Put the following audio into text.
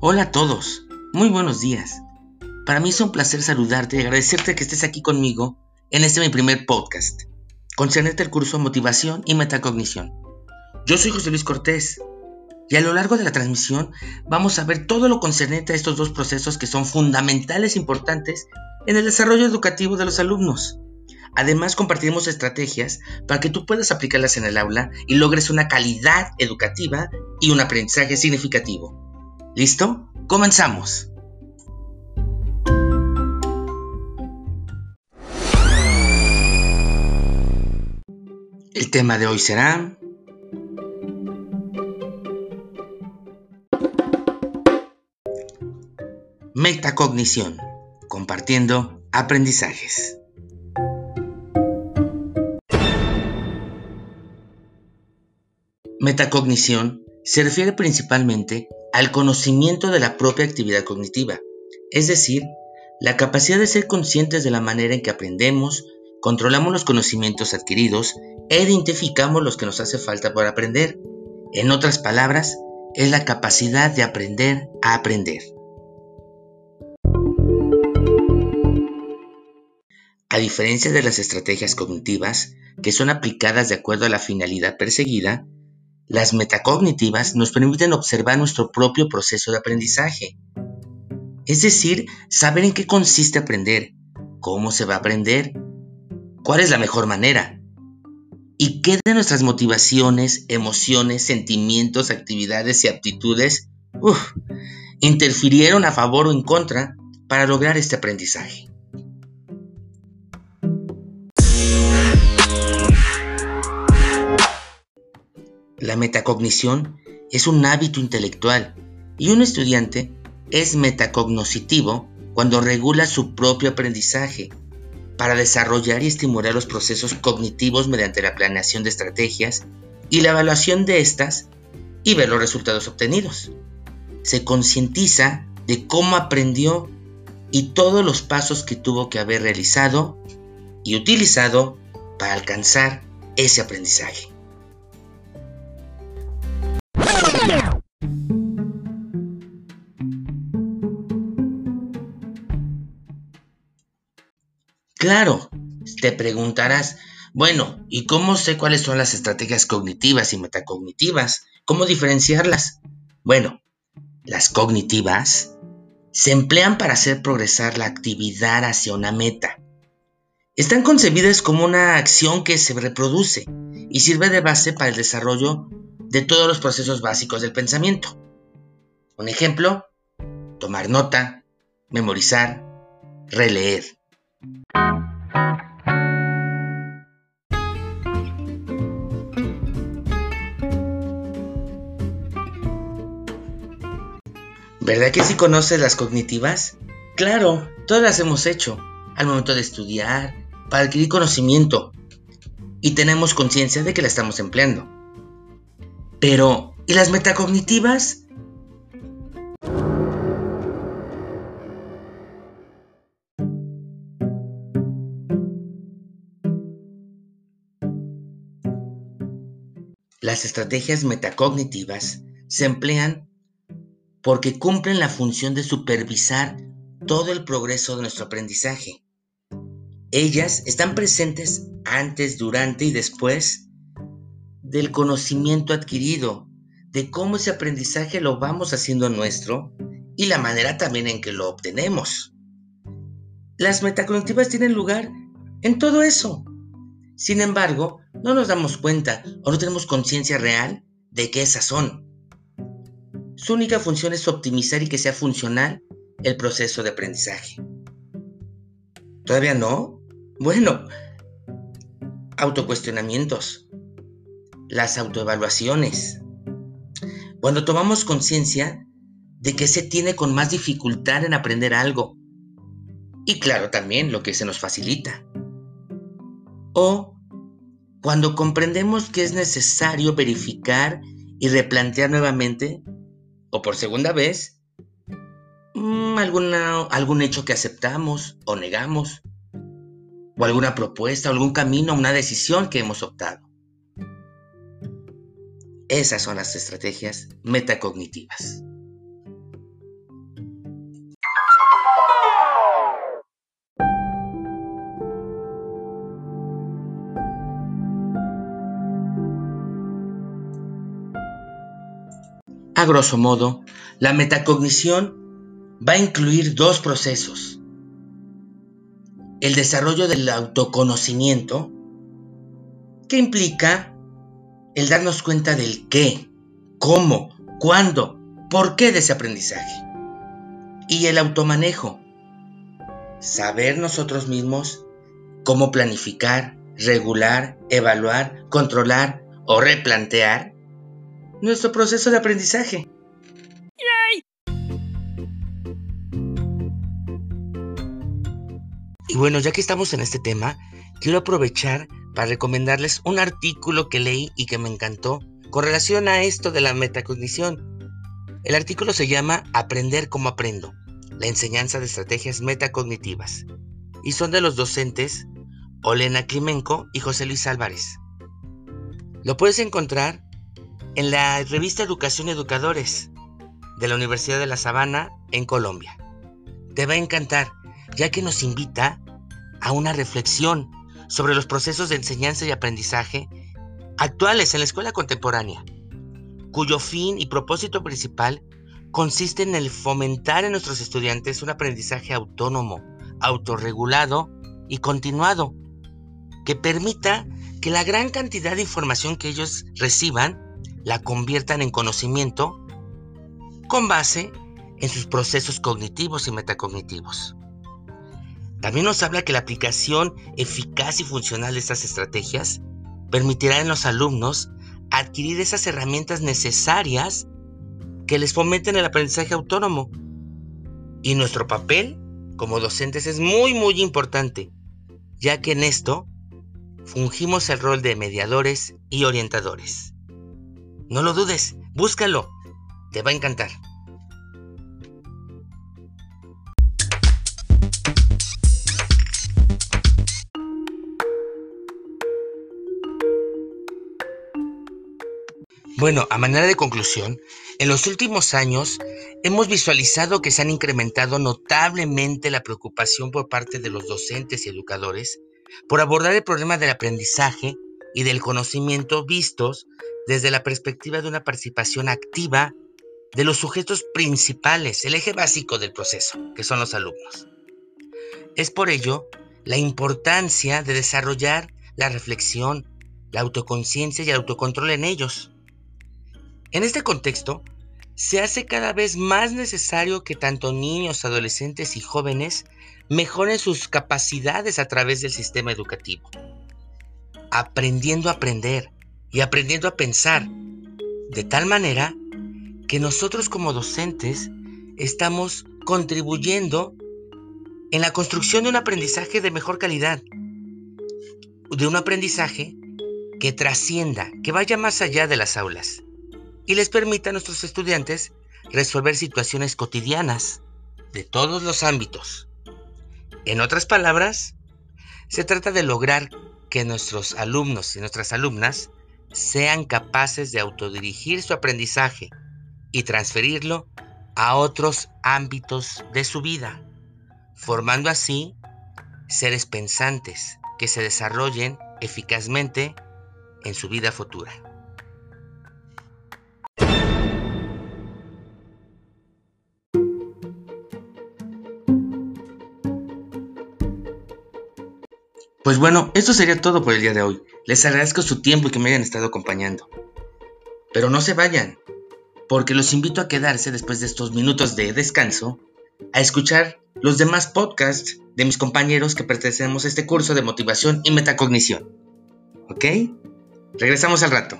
Hola a todos, muy buenos días. Para mí es un placer saludarte y agradecerte que estés aquí conmigo en este mi primer podcast, concernente el curso Motivación y Metacognición. Yo soy José Luis Cortés y a lo largo de la transmisión vamos a ver todo lo concernente a estos dos procesos que son fundamentales e importantes en el desarrollo educativo de los alumnos. Además compartiremos estrategias para que tú puedas aplicarlas en el aula y logres una calidad educativa y un aprendizaje significativo. ¿Listo? Comenzamos. El tema de hoy será Metacognición, compartiendo aprendizajes. Metacognición se refiere principalmente al conocimiento de la propia actividad cognitiva, es decir, la capacidad de ser conscientes de la manera en que aprendemos, controlamos los conocimientos adquiridos e identificamos los que nos hace falta por aprender. En otras palabras, es la capacidad de aprender a aprender. A diferencia de las estrategias cognitivas, que son aplicadas de acuerdo a la finalidad perseguida, las metacognitivas nos permiten observar nuestro propio proceso de aprendizaje. Es decir, saber en qué consiste aprender, cómo se va a aprender, cuál es la mejor manera y qué de nuestras motivaciones, emociones, sentimientos, actividades y aptitudes interfirieron a favor o en contra para lograr este aprendizaje. La metacognición es un hábito intelectual y un estudiante es metacognoscitivo cuando regula su propio aprendizaje para desarrollar y estimular los procesos cognitivos mediante la planeación de estrategias y la evaluación de estas y ver los resultados obtenidos. Se concientiza de cómo aprendió y todos los pasos que tuvo que haber realizado y utilizado para alcanzar ese aprendizaje. Claro, te preguntarás, bueno, ¿y cómo sé cuáles son las estrategias cognitivas y metacognitivas? ¿Cómo diferenciarlas? Bueno, las cognitivas se emplean para hacer progresar la actividad hacia una meta. Están concebidas como una acción que se reproduce y sirve de base para el desarrollo de todos los procesos básicos del pensamiento. Un ejemplo, tomar nota, memorizar, releer. ¿Verdad que sí conoces las cognitivas? Claro, todas las hemos hecho al momento de estudiar, para adquirir conocimiento, y tenemos conciencia de que la estamos empleando. Pero, ¿y las metacognitivas? Las estrategias metacognitivas se emplean porque cumplen la función de supervisar todo el progreso de nuestro aprendizaje. Ellas están presentes antes, durante y después del conocimiento adquirido, de cómo ese aprendizaje lo vamos haciendo nuestro y la manera también en que lo obtenemos. Las metacognitivas tienen lugar en todo eso. Sin embargo, no nos damos cuenta o no tenemos conciencia real de que esas son. Su única función es optimizar y que sea funcional el proceso de aprendizaje. ¿Todavía no? Bueno, autocuestionamientos, las autoevaluaciones. Cuando tomamos conciencia de que se tiene con más dificultad en aprender algo. Y claro, también lo que se nos facilita. O cuando comprendemos que es necesario verificar y replantear nuevamente, o por segunda vez, mm, algún hecho que aceptamos o negamos, o alguna propuesta, algún camino, una decisión que hemos optado. Esas son las estrategias metacognitivas. Grosso modo, la metacognición va a incluir dos procesos. El desarrollo del autoconocimiento, que implica el darnos cuenta del qué, cómo, cuándo, por qué de ese aprendizaje. Y el automanejo, saber nosotros mismos cómo planificar, regular, evaluar, controlar o replantear nuestro proceso de aprendizaje. Y bueno, ya que estamos en este tema, quiero aprovechar para recomendarles un artículo que leí y que me encantó con relación a esto de la metacognición. El artículo se llama Aprender como aprendo, la enseñanza de estrategias metacognitivas, y son de los docentes Olena Klimenko y José Luis Álvarez. Lo puedes encontrar en la revista Educación y Educadores de la Universidad de La Sabana en Colombia. Te va a encantar, ya que nos invita a una reflexión sobre los procesos de enseñanza y aprendizaje actuales en la escuela contemporánea, cuyo fin y propósito principal consiste en el fomentar en nuestros estudiantes un aprendizaje autónomo, autorregulado y continuado, que permita que la gran cantidad de información que ellos reciban la conviertan en conocimiento con base en sus procesos cognitivos y metacognitivos. También nos habla que la aplicación eficaz y funcional de estas estrategias permitirá en los alumnos adquirir esas herramientas necesarias que les fomenten el aprendizaje autónomo. Y nuestro papel como docentes es muy muy importante, ya que en esto fungimos el rol de mediadores y orientadores. No lo dudes, búscalo, te va a encantar. Bueno, a manera de conclusión, en los últimos años hemos visualizado que se han incrementado notablemente la preocupación por parte de los docentes y educadores por abordar el problema del aprendizaje y del conocimiento vistos desde la perspectiva de una participación activa de los sujetos principales, el eje básico del proceso, que son los alumnos. Es por ello la importancia de desarrollar la reflexión, la autoconciencia y el autocontrol en ellos en este contexto, se hace cada vez más necesario que tanto niños, adolescentes y jóvenes mejoren sus capacidades a través del sistema educativo, aprendiendo a aprender y aprendiendo a pensar, de tal manera que nosotros como docentes estamos contribuyendo en la construcción de un aprendizaje de mejor calidad, de un aprendizaje que trascienda, que vaya más allá de las aulas y les permita a nuestros estudiantes resolver situaciones cotidianas de todos los ámbitos. En otras palabras, se trata de lograr que nuestros alumnos y nuestras alumnas sean capaces de autodirigir su aprendizaje y transferirlo a otros ámbitos de su vida, formando así seres pensantes que se desarrollen eficazmente en su vida futura. Pues bueno, eso sería todo por el día de hoy. Les agradezco su tiempo y que me hayan estado acompañando. Pero no se vayan, porque los invito a quedarse después de estos minutos de descanso a escuchar los demás podcasts de mis compañeros que pertenecemos a este curso de motivación y metacognición. ¿Ok? Regresamos al rato.